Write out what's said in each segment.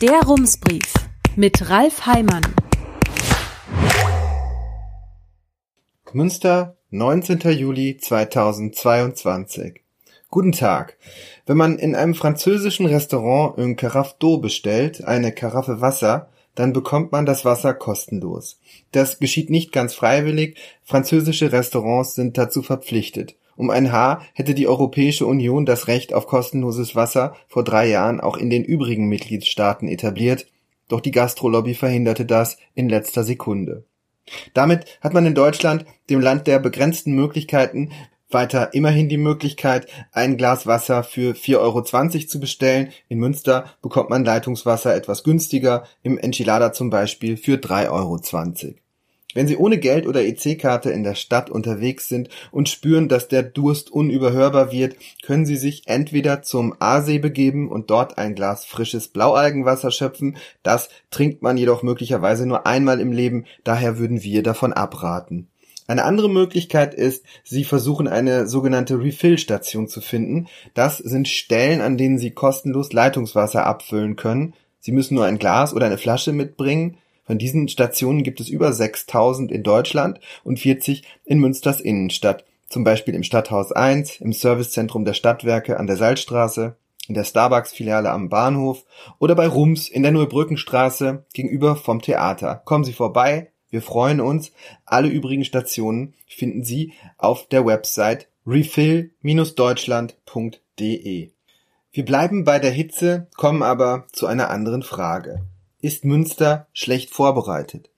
Der Rumsbrief mit Ralf Heimann. Münster, 19. Juli 2022. Guten Tag. Wenn man in einem französischen Restaurant une Carafe d'eau bestellt, eine Karaffe Wasser, dann bekommt man das Wasser kostenlos. Das geschieht nicht ganz freiwillig, französische Restaurants sind dazu verpflichtet. Um ein Haar hätte die Europäische Union das Recht auf kostenloses Wasser vor drei Jahren auch in den übrigen Mitgliedstaaten etabliert, doch die Gastrolobby verhinderte das in letzter Sekunde. Damit hat man in Deutschland, dem Land der begrenzten Möglichkeiten, weiter immerhin die Möglichkeit, ein Glas Wasser für 4,20 Euro zu bestellen. In Münster bekommt man Leitungswasser etwas günstiger, im Enchilada zum Beispiel für 3,20 Euro. Wenn Sie ohne Geld oder EC-Karte in der Stadt unterwegs sind und spüren, dass der Durst unüberhörbar wird, können Sie sich entweder zum Aasee begeben und dort ein Glas frisches Blaualgenwasser schöpfen. Das trinkt man jedoch möglicherweise nur einmal im Leben, daher würden wir davon abraten. Eine andere Möglichkeit ist, Sie versuchen eine sogenannte Refill-Station zu finden. Das sind Stellen, an denen Sie kostenlos Leitungswasser abfüllen können. Sie müssen nur ein Glas oder eine Flasche mitbringen. Von diesen Stationen gibt es über 6000 in Deutschland und 40 in Münsters Innenstadt. Zum Beispiel im Stadthaus 1, im Servicezentrum der Stadtwerke an der Salzstraße, in der Starbucks-Filiale am Bahnhof oder bei Rums in der Neubrückenstraße gegenüber vom Theater. Kommen Sie vorbei, wir freuen uns. Alle übrigen Stationen finden Sie auf der Website refill-deutschland.de. Wir bleiben bei der Hitze, kommen aber zu einer anderen Frage. Ist Münster schlecht vorbereitet?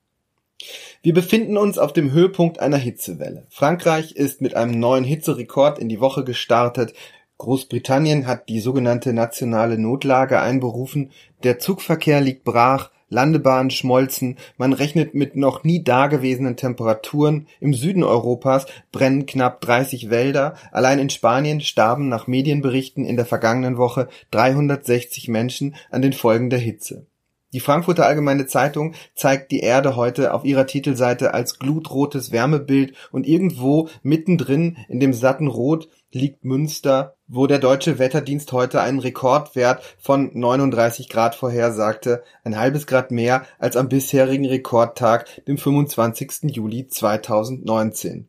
Wir befinden uns auf dem Höhepunkt einer Hitzewelle. Frankreich ist mit einem neuen Hitzerekord in die Woche gestartet. Großbritannien hat die sogenannte nationale Notlage einberufen. Der Zugverkehr liegt brach. Landebahnen schmolzen, man rechnet mit noch nie dagewesenen Temperaturen, im Süden Europas brennen knapp 30 Wälder, allein in Spanien starben nach Medienberichten in der vergangenen Woche 360 Menschen an den Folgen der Hitze. Die Frankfurter Allgemeine Zeitung zeigt die Erde heute auf ihrer Titelseite als glutrotes Wärmebild und irgendwo mittendrin in dem satten Rot liegt Münster, wo der deutsche Wetterdienst heute einen Rekordwert von 39 Grad vorhersagte, ein halbes Grad mehr als am bisherigen Rekordtag, dem 25. Juli 2019.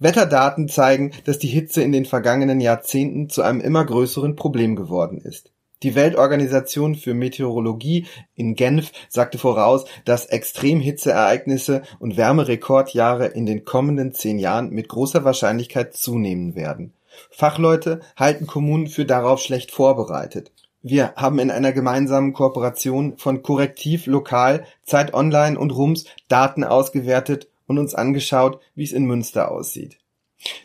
Wetterdaten zeigen, dass die Hitze in den vergangenen Jahrzehnten zu einem immer größeren Problem geworden ist. Die Weltorganisation für Meteorologie in Genf sagte voraus, dass Extremhitzeereignisse und Wärmerekordjahre in den kommenden zehn Jahren mit großer Wahrscheinlichkeit zunehmen werden. Fachleute halten Kommunen für darauf schlecht vorbereitet. Wir haben in einer gemeinsamen Kooperation von Korrektiv Lokal, Zeit Online und Rums Daten ausgewertet und uns angeschaut, wie es in Münster aussieht.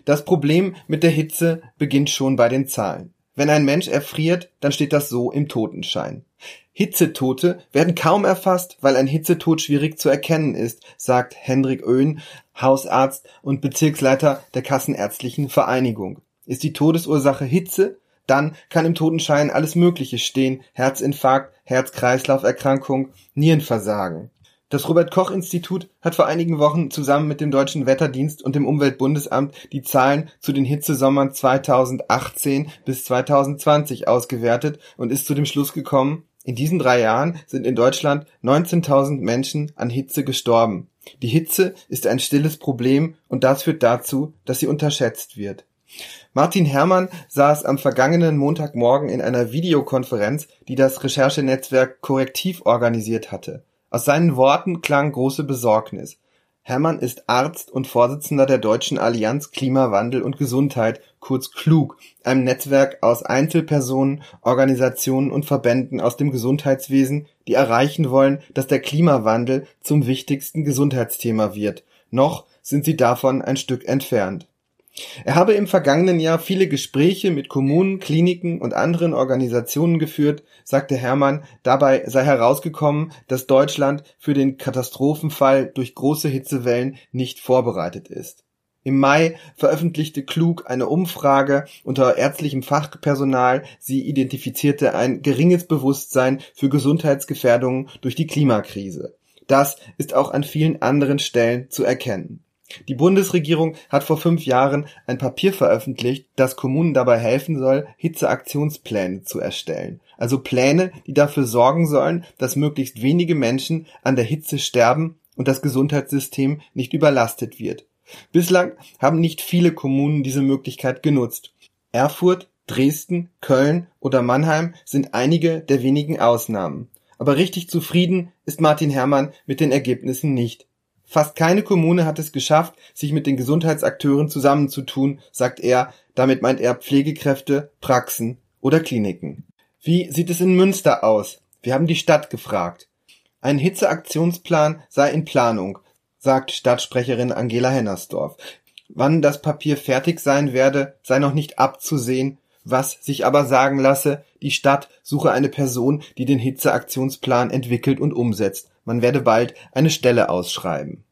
Das Problem mit der Hitze beginnt schon bei den Zahlen. Wenn ein Mensch erfriert, dann steht das so im Totenschein. Hitzetote werden kaum erfasst, weil ein Hitzetod schwierig zu erkennen ist, sagt Hendrik Oehn, Hausarzt und Bezirksleiter der Kassenärztlichen Vereinigung. Ist die Todesursache Hitze, dann kann im Totenschein alles Mögliche stehen, Herzinfarkt, Herz-Kreislauf-Erkrankung, Nierenversagen. Das Robert-Koch-Institut hat vor einigen Wochen zusammen mit dem Deutschen Wetterdienst und dem Umweltbundesamt die Zahlen zu den Hitzesommern 2018 bis 2020 ausgewertet und ist zu dem Schluss gekommen, in diesen drei Jahren sind in Deutschland 19.000 Menschen an Hitze gestorben. Die Hitze ist ein stilles Problem und das führt dazu, dass sie unterschätzt wird. Martin Herrmann saß am vergangenen Montagmorgen in einer Videokonferenz, die das Recherchenetzwerk Korrektiv organisiert hatte. Aus seinen Worten klang große Besorgnis. Herrmann ist Arzt und Vorsitzender der Deutschen Allianz Klimawandel und Gesundheit, kurz KLUG, einem Netzwerk aus Einzelpersonen, Organisationen und Verbänden aus dem Gesundheitswesen, die erreichen wollen, dass der Klimawandel zum wichtigsten Gesundheitsthema wird. Noch sind sie davon ein Stück entfernt. Er habe im vergangenen Jahr viele Gespräche mit Kommunen, Kliniken und anderen Organisationen geführt, sagte Herrmann, dabei sei herausgekommen, dass Deutschland für den Katastrophenfall durch große Hitzewellen nicht vorbereitet ist. Im Mai veröffentlichte Klug eine Umfrage unter ärztlichem Fachpersonal. Sie identifizierte ein geringes Bewusstsein für Gesundheitsgefährdungen durch die Klimakrise. Das ist auch an vielen anderen Stellen zu erkennen. Die Bundesregierung hat vor fünf Jahren ein Papier veröffentlicht, das Kommunen dabei helfen soll, Hitzeaktionspläne zu erstellen. also Pläne, die dafür sorgen sollen, dass möglichst wenige Menschen an der Hitze sterben und das Gesundheitssystem nicht überlastet wird. Bislang haben nicht viele Kommunen diese Möglichkeit genutzt. Erfurt, Dresden, Köln oder Mannheim sind einige der wenigen Ausnahmen. Aber richtig zufrieden ist Martin Herrmann mit den Ergebnissen nicht. Fast keine Kommune hat es geschafft, sich mit den Gesundheitsakteuren zusammenzutun, sagt er, damit meint er Pflegekräfte, Praxen oder Kliniken. Wie sieht es in Münster aus? Wir haben die Stadt gefragt. Ein Hitzeaktionsplan sei in Planung, sagt Stadtsprecherin Angela Hennersdorf. Wann das Papier fertig sein werde, sei noch nicht abzusehen, was sich aber sagen lasse, die Stadt suche eine Person, die den Hitzeaktionsplan entwickelt und umsetzt. Man werde bald eine Stelle ausschreiben.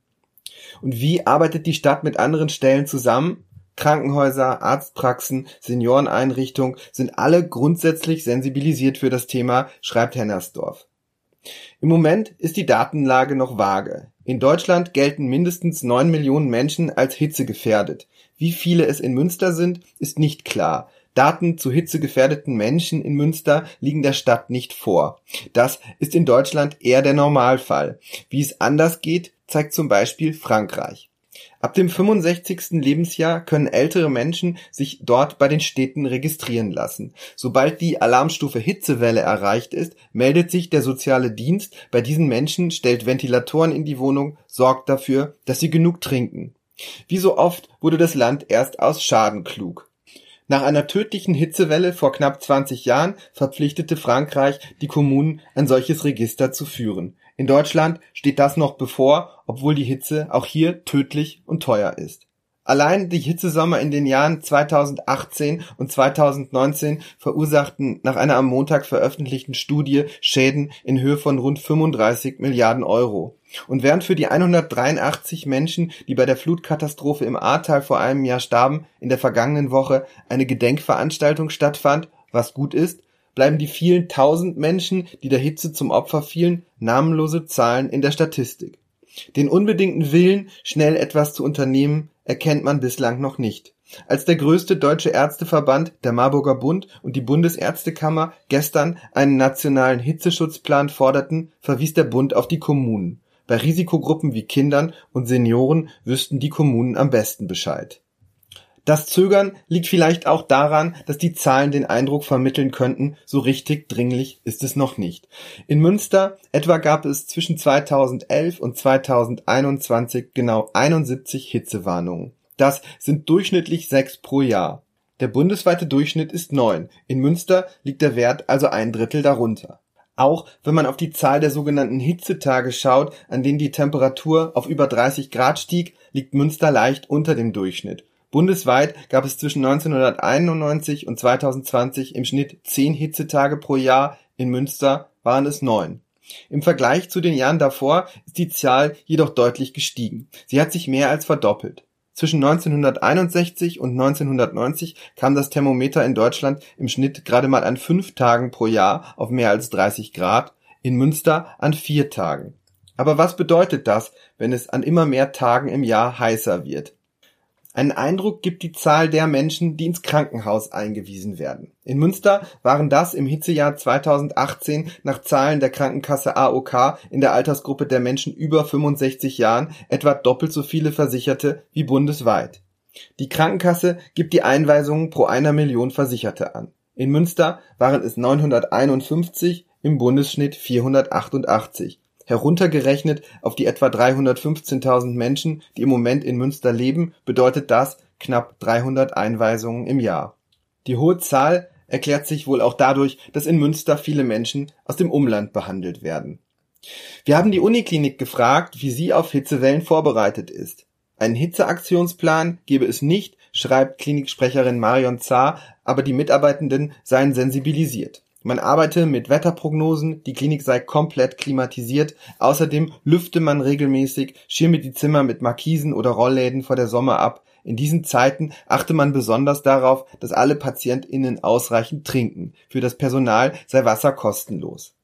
Und wie arbeitet die Stadt mit anderen Stellen zusammen? Krankenhäuser, Arztpraxen, Senioreneinrichtungen sind alle grundsätzlich sensibilisiert für das Thema, schreibt Hennersdorf. Im Moment ist die Datenlage noch vage. In Deutschland gelten mindestens neun Millionen Menschen als hitzegefährdet. Wie viele es in Münster sind, ist nicht klar. Daten zu hitzegefährdeten Menschen in Münster liegen der Stadt nicht vor. Das ist in Deutschland eher der Normalfall. Wie es anders geht, zeigt zum Beispiel Frankreich. Ab dem 65. Lebensjahr können ältere Menschen sich dort bei den Städten registrieren lassen. Sobald die Alarmstufe Hitzewelle erreicht ist, meldet sich der soziale Dienst bei diesen Menschen, stellt Ventilatoren in die Wohnung, sorgt dafür, dass sie genug trinken. Wie so oft wurde das Land erst aus Schaden klug. Nach einer tödlichen Hitzewelle vor knapp 20 Jahren verpflichtete Frankreich die Kommunen, ein solches Register zu führen. In Deutschland steht das noch bevor, obwohl die Hitze auch hier tödlich und teuer ist. Allein die Hitzesommer in den Jahren 2018 und 2019 verursachten nach einer am Montag veröffentlichten Studie Schäden in Höhe von rund 35 Milliarden Euro. Und während für die 183 Menschen, die bei der Flutkatastrophe im Ahrtal vor einem Jahr starben, in der vergangenen Woche eine Gedenkveranstaltung stattfand, was gut ist, bleiben die vielen tausend Menschen, die der Hitze zum Opfer fielen, namenlose Zahlen in der Statistik. Den unbedingten Willen, schnell etwas zu unternehmen, erkennt man bislang noch nicht. Als der größte deutsche Ärzteverband, der Marburger Bund und die Bundesärztekammer gestern einen nationalen Hitzeschutzplan forderten, verwies der Bund auf die Kommunen. Bei Risikogruppen wie Kindern und Senioren wüssten die Kommunen am besten Bescheid. Das Zögern liegt vielleicht auch daran, dass die Zahlen den Eindruck vermitteln könnten, so richtig dringlich ist es noch nicht. In Münster etwa gab es zwischen 2011 und 2021 genau 71 Hitzewarnungen. Das sind durchschnittlich sechs pro Jahr. Der bundesweite Durchschnitt ist neun. In Münster liegt der Wert also ein Drittel darunter. Auch wenn man auf die Zahl der sogenannten Hitzetage schaut, an denen die Temperatur auf über 30 Grad stieg, liegt Münster leicht unter dem Durchschnitt. Bundesweit gab es zwischen 1991 und 2020 im Schnitt zehn Hitzetage pro Jahr, in Münster waren es neun. Im Vergleich zu den Jahren davor ist die Zahl jedoch deutlich gestiegen. Sie hat sich mehr als verdoppelt. Zwischen 1961 und 1990 kam das Thermometer in Deutschland im Schnitt gerade mal an fünf Tagen pro Jahr auf mehr als 30 Grad, in Münster an vier Tagen. Aber was bedeutet das, wenn es an immer mehr Tagen im Jahr heißer wird? Einen Eindruck gibt die Zahl der Menschen, die ins Krankenhaus eingewiesen werden. In Münster waren das im Hitzejahr 2018 nach Zahlen der Krankenkasse AOK in der Altersgruppe der Menschen über 65 Jahren etwa doppelt so viele Versicherte wie bundesweit. Die Krankenkasse gibt die Einweisungen pro einer Million Versicherte an. In Münster waren es 951, im Bundesschnitt 488. Heruntergerechnet auf die etwa 315.000 Menschen, die im Moment in Münster leben, bedeutet das knapp 300 Einweisungen im Jahr. Die hohe Zahl erklärt sich wohl auch dadurch, dass in Münster viele Menschen aus dem Umland behandelt werden. Wir haben die Uniklinik gefragt, wie sie auf Hitzewellen vorbereitet ist. Einen Hitzeaktionsplan gebe es nicht, schreibt Kliniksprecherin Marion Zahr, aber die Mitarbeitenden seien sensibilisiert. Man arbeite mit Wetterprognosen, die Klinik sei komplett klimatisiert, außerdem lüfte man regelmäßig, schirme die Zimmer mit Markisen oder Rollläden vor der Sommer ab. In diesen Zeiten achte man besonders darauf, dass alle PatientInnen ausreichend trinken. Für das Personal sei Wasser kostenlos.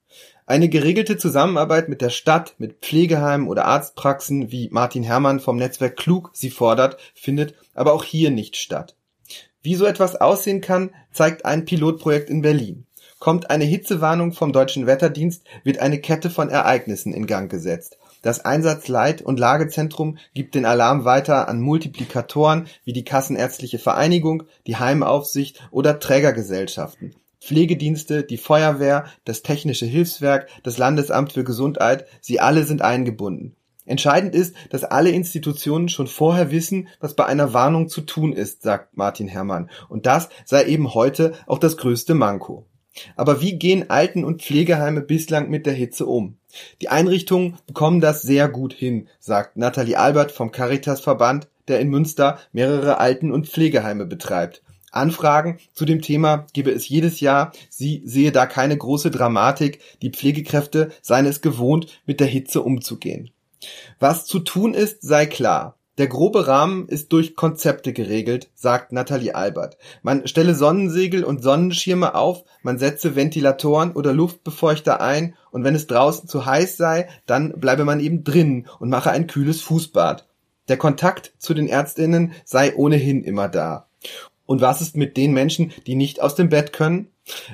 Eine geregelte Zusammenarbeit mit der Stadt, mit Pflegeheimen oder Arztpraxen, wie Martin Herrmann vom Netzwerk Klug sie fordert, findet aber auch hier nicht statt. Wie so etwas aussehen kann, zeigt ein Pilotprojekt in Berlin. Kommt eine Hitzewarnung vom deutschen Wetterdienst, wird eine Kette von Ereignissen in Gang gesetzt. Das Einsatzleit- und Lagezentrum gibt den Alarm weiter an Multiplikatoren wie die Kassenärztliche Vereinigung, die Heimaufsicht oder Trägergesellschaften. Pflegedienste, die Feuerwehr, das Technische Hilfswerk, das Landesamt für Gesundheit, sie alle sind eingebunden. Entscheidend ist, dass alle Institutionen schon vorher wissen, was bei einer Warnung zu tun ist, sagt Martin Herrmann. Und das sei eben heute auch das größte Manko. Aber wie gehen Alten- und Pflegeheime bislang mit der Hitze um? Die Einrichtungen bekommen das sehr gut hin, sagt Nathalie Albert vom Caritas-Verband, der in Münster mehrere Alten- und Pflegeheime betreibt. Anfragen zu dem Thema gebe es jedes Jahr. Sie sehe da keine große Dramatik. Die Pflegekräfte seien es gewohnt, mit der Hitze umzugehen. Was zu tun ist, sei klar. Der grobe Rahmen ist durch Konzepte geregelt, sagt Nathalie Albert. Man stelle Sonnensegel und Sonnenschirme auf, man setze Ventilatoren oder Luftbefeuchter ein und wenn es draußen zu heiß sei, dann bleibe man eben drinnen und mache ein kühles Fußbad. Der Kontakt zu den Ärztinnen sei ohnehin immer da. Und was ist mit den Menschen, die nicht aus dem Bett können?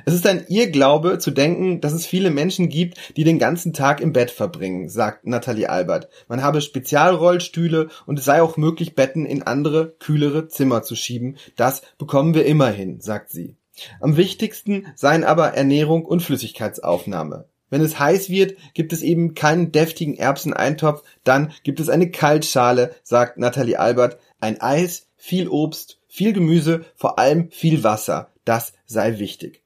Es ist ein Irrglaube zu denken, dass es viele Menschen gibt, die den ganzen Tag im Bett verbringen, sagt Nathalie Albert. Man habe Spezialrollstühle und es sei auch möglich, Betten in andere, kühlere Zimmer zu schieben. Das bekommen wir immer hin, sagt sie. Am wichtigsten seien aber Ernährung und Flüssigkeitsaufnahme. Wenn es heiß wird, gibt es eben keinen deftigen Erbseneintopf, dann gibt es eine Kaltschale, sagt Nathalie Albert. Ein Eis, viel Obst, viel Gemüse, vor allem viel Wasser. Das sei wichtig.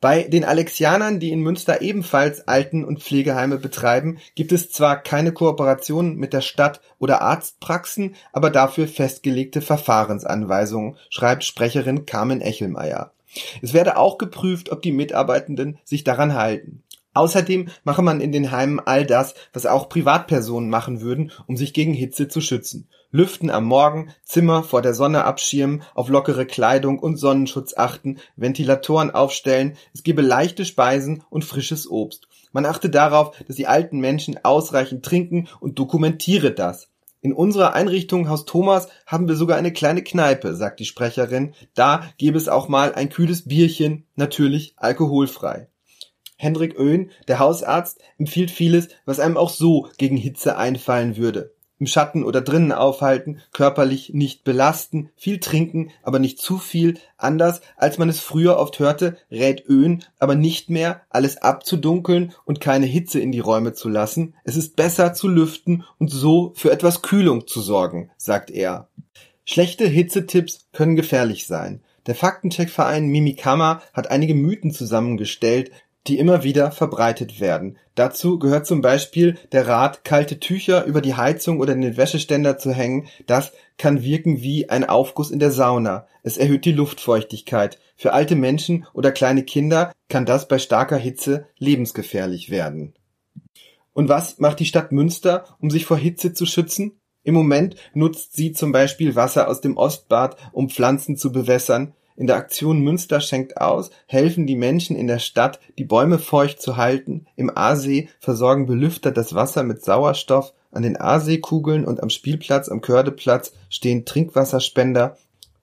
Bei den Alexianern, die in Münster ebenfalls Alten- und Pflegeheime betreiben, gibt es zwar keine Kooperation mit der Stadt oder Arztpraxen, aber dafür festgelegte Verfahrensanweisungen, schreibt Sprecherin Carmen Echelmeier. Es werde auch geprüft, ob die Mitarbeitenden sich daran halten. Außerdem mache man in den Heimen all das, was auch Privatpersonen machen würden, um sich gegen Hitze zu schützen. Lüften am Morgen, Zimmer vor der Sonne abschirmen, auf lockere Kleidung und Sonnenschutz achten, Ventilatoren aufstellen, es gebe leichte Speisen und frisches Obst. Man achte darauf, dass die alten Menschen ausreichend trinken und dokumentiere das. In unserer Einrichtung Haus Thomas haben wir sogar eine kleine Kneipe, sagt die Sprecherin. Da gäbe es auch mal ein kühles Bierchen, natürlich alkoholfrei. Hendrik Oehn, der Hausarzt, empfiehlt vieles, was einem auch so gegen Hitze einfallen würde. Im Schatten oder drinnen aufhalten, körperlich nicht belasten, viel trinken, aber nicht zu viel, anders als man es früher oft hörte, rät Öhn, aber nicht mehr, alles abzudunkeln und keine Hitze in die Räume zu lassen. Es ist besser zu lüften und so für etwas Kühlung zu sorgen, sagt er. Schlechte Hitzetipps können gefährlich sein. Der Faktencheckverein Mimikama hat einige Mythen zusammengestellt, die immer wieder verbreitet werden. Dazu gehört zum Beispiel der Rat, kalte Tücher über die Heizung oder den Wäscheständer zu hängen. Das kann wirken wie ein Aufguss in der Sauna. Es erhöht die Luftfeuchtigkeit. Für alte Menschen oder kleine Kinder kann das bei starker Hitze lebensgefährlich werden. Und was macht die Stadt Münster, um sich vor Hitze zu schützen? Im Moment nutzt sie zum Beispiel Wasser aus dem Ostbad, um Pflanzen zu bewässern. In der Aktion Münster schenkt aus helfen die Menschen in der Stadt, die Bäume feucht zu halten. Im Aasee versorgen Belüfter das Wasser mit Sauerstoff. An den Aaseekugeln und am Spielplatz am Kördeplatz stehen Trinkwasserspender.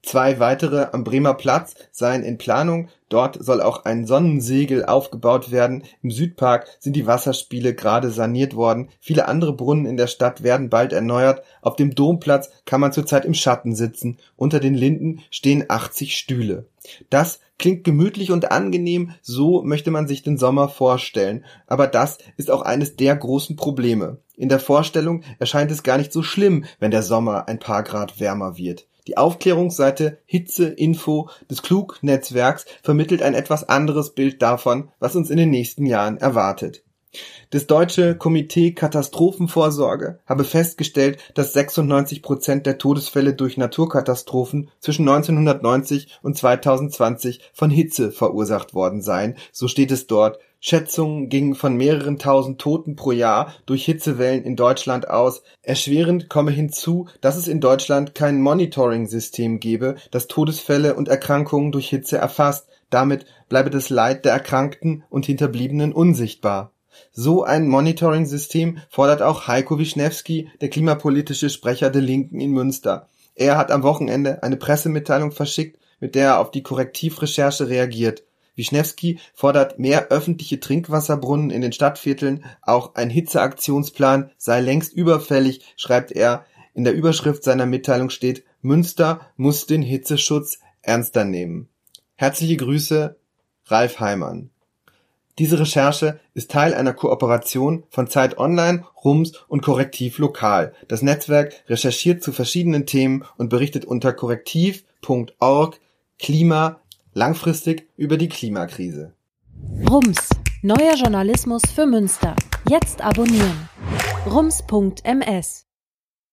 Zwei weitere am Bremer Platz seien in Planung. Dort soll auch ein Sonnensegel aufgebaut werden. Im Südpark sind die Wasserspiele gerade saniert worden. Viele andere Brunnen in der Stadt werden bald erneuert. Auf dem Domplatz kann man zurzeit im Schatten sitzen. Unter den Linden stehen 80 Stühle. Das klingt gemütlich und angenehm, so möchte man sich den Sommer vorstellen. Aber das ist auch eines der großen Probleme. In der Vorstellung erscheint es gar nicht so schlimm, wenn der Sommer ein paar Grad wärmer wird. Die Aufklärungsseite Hitze Info des Klug-Netzwerks vermittelt ein etwas anderes Bild davon, was uns in den nächsten Jahren erwartet. Das Deutsche Komitee Katastrophenvorsorge habe festgestellt, dass 96 Prozent der Todesfälle durch Naturkatastrophen zwischen 1990 und 2020 von Hitze verursacht worden seien. So steht es dort. Schätzungen gingen von mehreren tausend Toten pro Jahr durch Hitzewellen in Deutschland aus. Erschwerend komme hinzu, dass es in Deutschland kein Monitoring-System gebe, das Todesfälle und Erkrankungen durch Hitze erfasst. Damit bleibe das Leid der Erkrankten und Hinterbliebenen unsichtbar. So ein Monitoring-System fordert auch Heiko Wischnewski, der klimapolitische Sprecher der Linken in Münster. Er hat am Wochenende eine Pressemitteilung verschickt, mit der er auf die Korrektivrecherche reagiert. Wischnewski fordert mehr öffentliche Trinkwasserbrunnen in den Stadtvierteln, auch ein Hitzeaktionsplan sei längst überfällig, schreibt er. In der Überschrift seiner Mitteilung steht Münster muss den Hitzeschutz ernster nehmen. Herzliche Grüße, Ralf Heimann. Diese Recherche ist Teil einer Kooperation von Zeit Online, Rums und Korrektiv Lokal. Das Netzwerk recherchiert zu verschiedenen Themen und berichtet unter korrektiv.org Klima langfristig über die Klimakrise. Rums, neuer Journalismus für Münster. Jetzt abonnieren. rums.ms